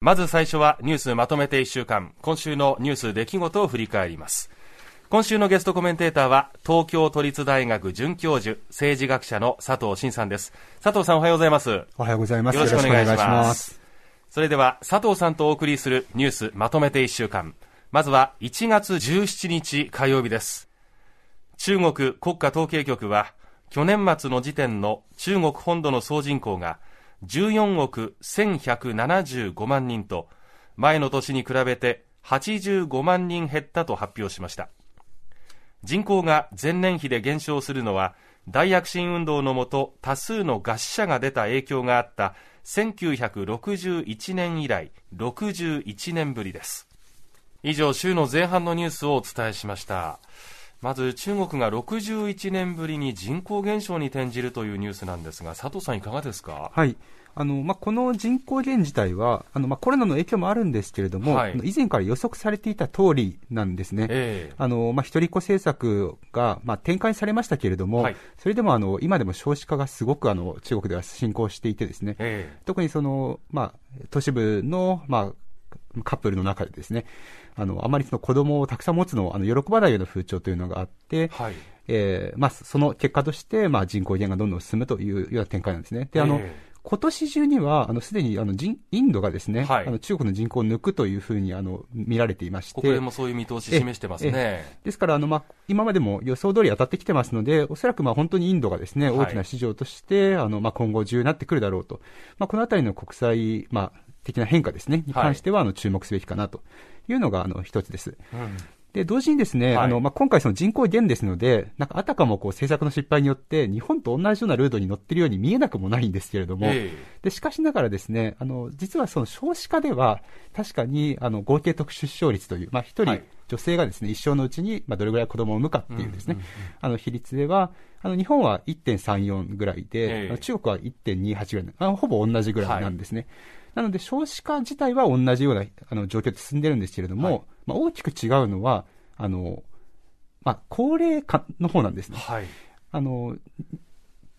まず最初はニュースまとめて1週間。今週のニュース出来事を振り返ります。今週のゲストコメンテーターは東京都立大学准教授政治学者の佐藤真さんです。佐藤さんおはようございます。おはようございます。よろしくお願いします。それでは佐藤さんとお送りするニュースまとめて1週間。まずは1月17日火曜日です。中国国家統計局は去年末の時点の中国本土の総人口が14億1175万人と前の年に比べて85万人減ったと発表しました。人口が前年比で減少するのは大躍進運動のもと多数の餓死者が出た影響があった1961年以来61年ぶりです。以上週の前半のニュースをお伝えしました。まず中国が61年ぶりに人口減少に転じるというニュースなんですが、佐藤さん、いかがですか？はい。あのまあ、この人口減自体は、あのまあ、コロナの影響もあるんですけれども、はい、以前から予測されていた通りなんですね、えー、あのまあ、一人っ子政策が、まあ、展開されましたけれども、はい、それでもあの今でも少子化がすごくあの中国では進行していて、ですね、えー、特にその、まあ、都市部の、まあ、カップルの中でですね、あの、あまりその子供をたくさん持つのを、あの、喜ばないような風潮というのがあって、はい。えー、まあ、その結果として、まあ、人口減がどんどん進むというような展開なんですね。で、あの、えー今年中には、あの、すでに、あの、インドがですね、はい、あの、中国の人口を抜くというふうに、あの、見られていまして。国連もそういう見通し示してますね。ですから、あの、まあ、今までも予想通り当たってきてますので、おそらく、まあ、本当にインドがですね、大きな市場として、はい、あの、まあ、今後重要になってくるだろうと。まあ、このあたりの国際、まあ、的な変化ですね、に関しては、あの、注目すべきかなというのが、あの、一つです。うん。で、同時にですね、はい、あの、まあ、今回その人口減ですので、なんかあたかもこう政策の失敗によって日本と同じようなルートに乗ってるように見えなくもないんですけれども、えー、で、しかしながらですね、あの、実はその少子化では確かにあの合計特殊出生率という、まあ、一人女性がですね、一生のうちにまあどれぐらい子供を産むかっていうですね、あの比率では、あの日本は1.34ぐらいで、えー、中国は1.28ぐらいあの、ほぼ同じぐらいなんですね。はいなので少子化自体は同じようなあの状況で進んでるんですけれども、はい、まあ、大きく違うのは、あの、まあ、高齢化の方なんですね。はい。あの、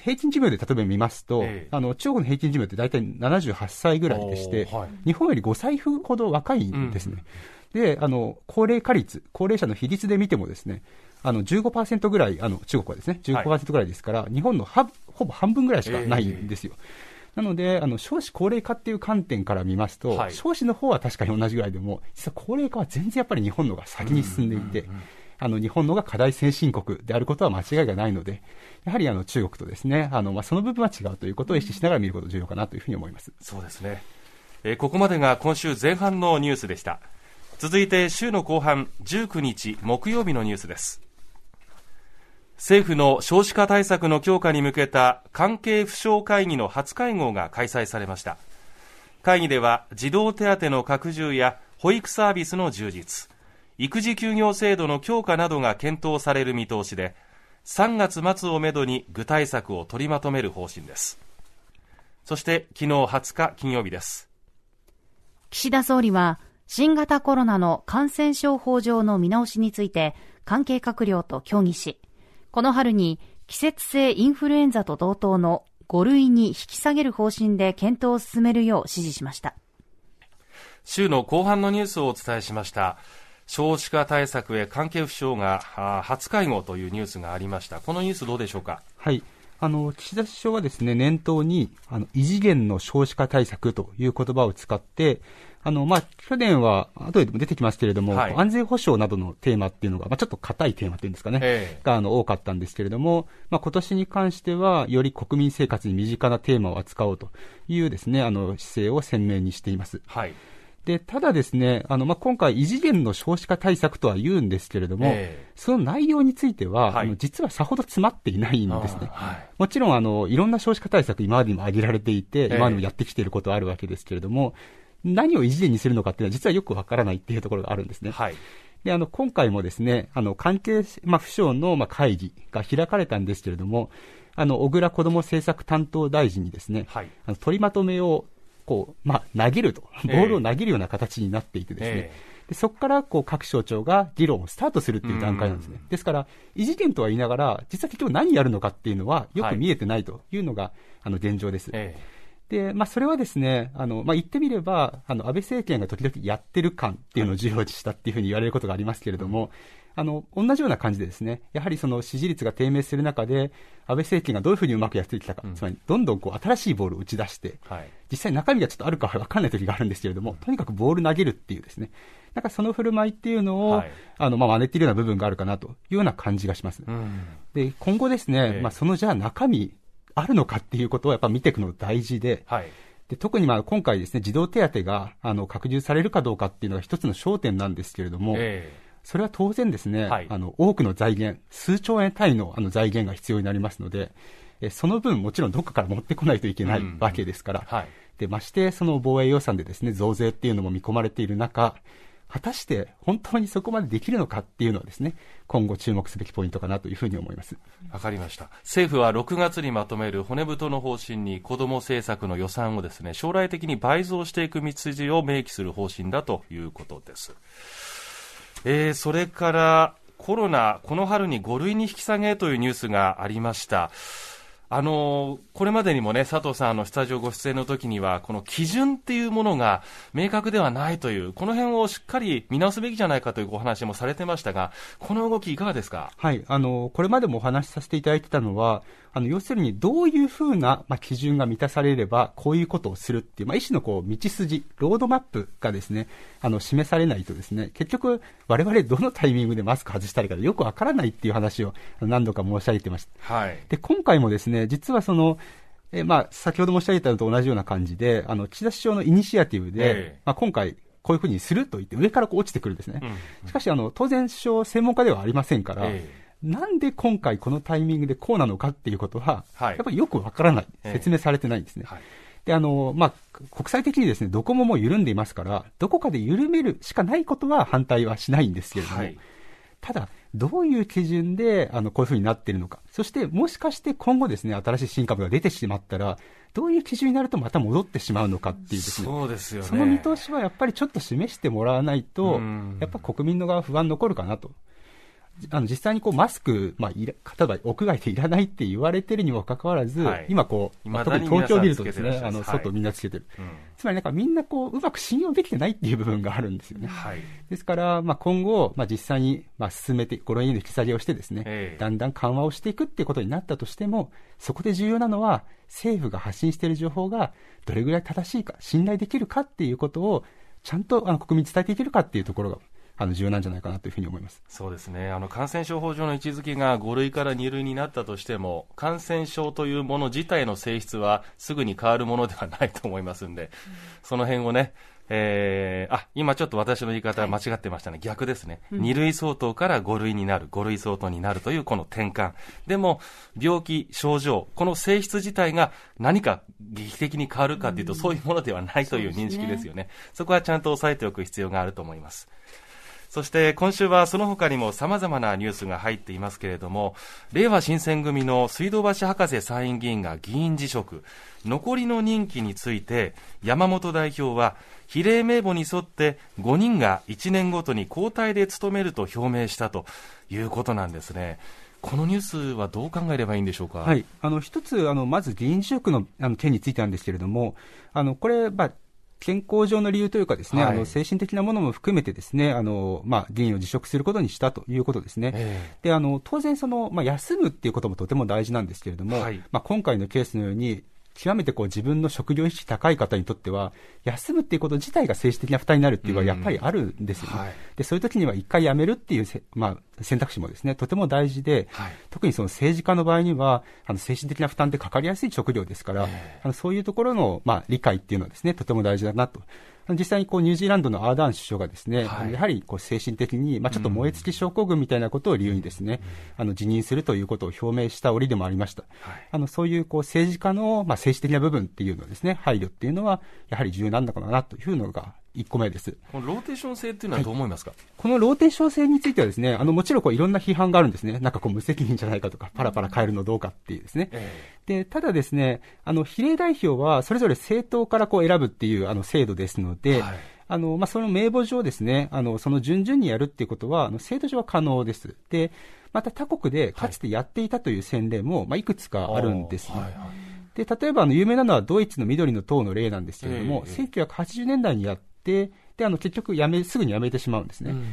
平均寿命で例えば見ますと、えあの中国の平均寿命って大体78歳ぐらいでして、はい、日本より5歳ほど若いんですね。うん、で、あの、高齢化率、高齢者の比率で見てもですね、あの15%ぐらい、あの中国はですね、15%ぐらいですから、はい、日本のはほぼ半分ぐらいしかないんですよ。えなので、あの少子高齢化っていう観点から見ますと、はい、少子の方は確かに同じぐらいでも、実は高齢化は全然やっぱり日本のが先に進んでいて、あの日本のが課題先進国であることは間違いがないので、やはりあの中国とですね、あのまあその部分は違うということを意識しながら見ることが重要かなというふうに思います。そうですね。えー、ここまでが今週前半のニュースでした。続いて週の後半19日木曜日のニュースです。政府の少子化対策の強化に向けた関係府省会議の初会合が開催されました。会議では児童手当の拡充や保育サービスの充実育児休業制度の強化などが検討される見通しで3月末をめどに具体策を取りまとめる方針です。そして昨日20日金曜日です。岸田総理は新型コロナの感染症法上の見直しについて関係閣僚と協議しこの春に季節性インフルエンザと同等の5類に引き下げる方針で検討を進めるよう指示しました。週の後半のニュースをお伝えしました。少子化対策へ関係府省が初会合というニュースがありました。このニュースどうでしょうか？はい。あの岸田首相はですね念頭にあの異次元の少子化対策という言葉を使ってあの、まあ、去年は、後でも出てきますけれども、はい、安全保障などのテーマっていうのが、まあ、ちょっと硬いテーマっていうんですかね、えー、が、あの、多かったんですけれども、まあ、今年に関しては、より国民生活に身近なテーマを扱おうというですね、あの、姿勢を鮮明にしています。はい。で、ただですね、あの、まあ、今回、異次元の少子化対策とは言うんですけれども、えー、その内容については、はい、あの実はさほど詰まっていないんですね。はい、もちろん、あの、いろんな少子化対策、今までにも挙げられていて、今までもやってきていることはあるわけですけれども、何を異次元にするのかっていうのは実はよくわからないっていうところがあるんですね。はい。で、あの、今回もですね、あの、関係、まあ、府省の、まあ、会議が開かれたんですけれども、あの、小倉子ども政策担当大臣にですね、はい、あの取りまとめを、こう、まあ、投げると、ボールを投げるような形になっていてですね、えー、でそこからこう各省庁が議論をスタートするっていう段階なんですね。ですから、異次元とは言いながら、実は結局何やるのかっていうのはよく見えてないというのが、はい、あの現状です。えーで、まあ、それはですね、あの、まあ、言ってみれば、あの、安倍政権が時々やってる感っていうのを重要視したっていうふうに言われることがありますけれども、あの、同じような感じでですね、やはりその支持率が低迷する中で、安倍政権がどういうふうにうまくやってきたか、うん、つまり、どんどんこう、新しいボールを打ち出して、はい、実際中身がちょっとあるかわかんない時があるんですけれども、とにかくボール投げるっていうですね、なんかその振る舞いっていうのを、はい、あの、まあ、真似ているような部分があるかなというような感じがします。うん、で、今後ですね、えー、まあ、そのじゃあ中身、あるのかっていうことをやっぱ見ていくの大事で、はい。で特にまあ今回ですね、児童手当があの拡充されるかどうかっていうのが一つの焦点なんですけれども、えー、それは当然ですね、はい、あの多くの財源、数兆円単位のあの財源が必要になりますので、えその分もちろんどこかから持ってこないといけないわけですから、うんはい、でましてその防衛予算でですね増税っていうのも見込まれている中、果たして本当にそこまでできるのかっていうのはですね、今後注目すべきポイントかなというふうに思います。わかりました。政府は6月にまとめる骨太の方針に子ども政策の予算をですね、将来的に倍増していく道筋を明記する方針だということです。えー、それからコロナ、この春に5類に引き下げというニュースがありました。あのこれまでにもね、佐藤さん、のスタジオご出演の時には、この基準っていうものが明確ではないという、この辺をしっかり見直すべきじゃないかというお話もされてましたが、この動き、いかがですか？はい、あのこれまでもお話しさせていただいてたのは、あの要するにどういうふうな、まあ、基準が満たされれば、こういうことをするっていう、まあ、一種のこう道筋、ロードマップがですね、あの示されないとですね、結局、われわれどのタイミングでマスク外したりかよくわからないっていう話を何度か申し上げてました。はい、で今回もですね、実はその、えまあ、先ほど申し上げたのと同じような感じで、あの岸田首相のイニシアティブで、えー、まあ、今回、こういうふうにすると言って、上からこう落ちてくるんですね。うん。うん、しかしあの、当然、首相、専門家ではありませんから、えーなんで今回このタイミングでこうなのかっていうことは、はい、やっぱりよくわからない、説明されてないんですね。はい、で、あの、まあ、国際的にですね、どこももう緩んでいますから、どこかで緩めるしかないことは反対はしないんですけれども、はい、ただ、どういう基準で、あの、こういうふうになっているのか。そして、もしかして今後ですね、新しい新株が出てしまったら、どういう基準になるとまた戻ってしまうのかっていうですね。そうですよね。その見通しはやっぱりちょっと示してもらわないと、やっぱ国民の側不安残るかなと。あの実際にこうマスク、まあ、いら例えば屋外でいらないって言われてるにもかかわらず、はい、今こう、まあ、特に東京を見るとですね、あの外みんなつけてる、はい、つまりなんかみんなこううまく信用できてないっていう部分があるんですよね。はい、ですから、まあ、今後、まあ、実際にまあ進めて、5類への引き下げをしてですね、えー、だんだん緩和をしていくっていうことになったとしても、そこで重要なのは、政府が発信している情報がどれぐらい正しいか、信頼できるかっていうことを、ちゃんとあの国民に伝えていけるかっていうところがあの重要なんじゃないかなというふうに思います。そうですね。あの感染症法上の位置づけが5類から2類になったとしても感染症というもの自体の性質はすぐに変わるものではないと思いますんで、その辺をねえー、あ今ちょっと私の言い方間違ってましたね、はい、逆ですね、うん、2類相当から5類になる、5類相当になるというこの転換、でも病気、症状、この性質自体が何か劇的に変わるかというと、うん、そういうものではないという認識ですよね、そ、ね、こはちゃんと押さえておく必要があると思います。そして今週はその他にも様々なニュースが入っていますけれども、令和新選組の水道橋博士参院議員が議員辞職、残りの任期について山本代表は比例名簿に沿って5人が1年ごとに交代で務めると表明したということなんですね。このニュースはどう考えればいいんでしょうか？はい、あの一つあのまず議員辞職のあの件についてなんですけれども、あのこれ、まあ、健康上の理由というかですね、はい、あの精神的なものも含めてですね、あの、まあ、議員を辞職することにしたということですね。えー、で、あの、当然その、まあ、休むっていうこともとても大事なんですけれども、はい、まあ、今回のケースのように、極めてこう自分の職業意識高い方にとっては、休むっていうこと自体が政治的な負担になるっていうのはやっぱりあるんですよね。はい、で、そういう時には一回辞めるっていうまあ、選択肢もですね、とても大事で、はい、特にその政治家の場合には、あの、精神的な負担ってかかりやすい職業ですから、あのそういうところの、まあ、理解っていうのはですね、とても大事だなと実際にこうニュージーランドのアーダーン首相がですね、はい、やはりこう精神的に、まあ、ちょっと燃え尽き症候群みたいなことを理由にですね、うん、あの辞任するということを表明した折でもありました。はい、あのそういうこう政治家の、まあ、政治的な部分っていうのはですね、配慮っていうのは、やはり重要なんだかなというのが1個目です。このローテーション制っていうのはどう思いますか、はい、このローテーション制についてはですね、あのもちろんこういろんな批判があるんですね。なんかこう無責任じゃないかとか、パラパラ変えるのどうかっていうですね。えー、で、ただですね、あの比例代表はそれぞれ政党からこう選ぶっていうあの制度ですので、はいあの、まあ、その名簿上ですね、あの、その順々にやるっていうことは、あの、制度上は可能です。で、また他国でかつてやっていたという先例も、はい、まあ、いくつかあるんですね。はいはいで、例えばあの有名なのはドイツの緑の党の例なんですけれども、ええ1980年代にやって、で、あの結局やめ、すぐにやめてしまうんですね。うん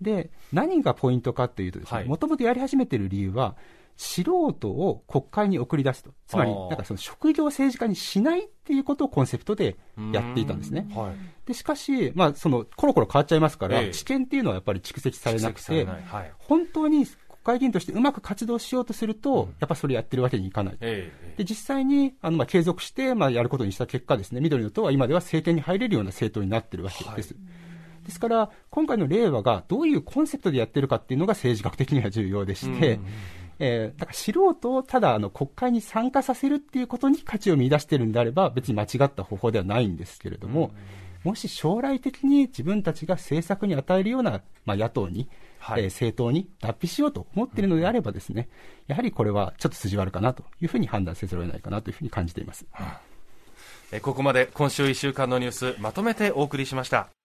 で、何がポイントかというとですはいね、もともとやり始めている理由は、素人を国会に送り出すと。つまり、なんかその職業政治家にしないっていうことをコンセプトでやっていたんですね。はい。で、しかし、まあ、その、コロコロ変わっちゃいますから、ええ知見っていうのはやっぱり蓄積されなくてはい。本当に国会議員としてうまく活動しようとすると、やっぱそれやってるわけにいかない。ええで、実際に、あの、まあ、継続して、まあ、やることにした結果ですね、緑の党は今では政権に入れるような政党になってるわけです。ですから、今回の令和がどういうコンセプトでやってるかっていうのが政治学的には重要でして、うんえーだから素人をただあの国会に参加させるっていうことに価値を見出してるんであれば、別に間違った方法ではないんですけれども、もし将来的に自分たちが政策に与えるような、まあ、野党に、はいえー政党に脱皮しようと思っているのであればですね、やはりこれはちょっと筋悪かなというふうに判断せざるを得ないかなというふうに感じています。えここまで今週1週間のニュースまとめてお送りしました。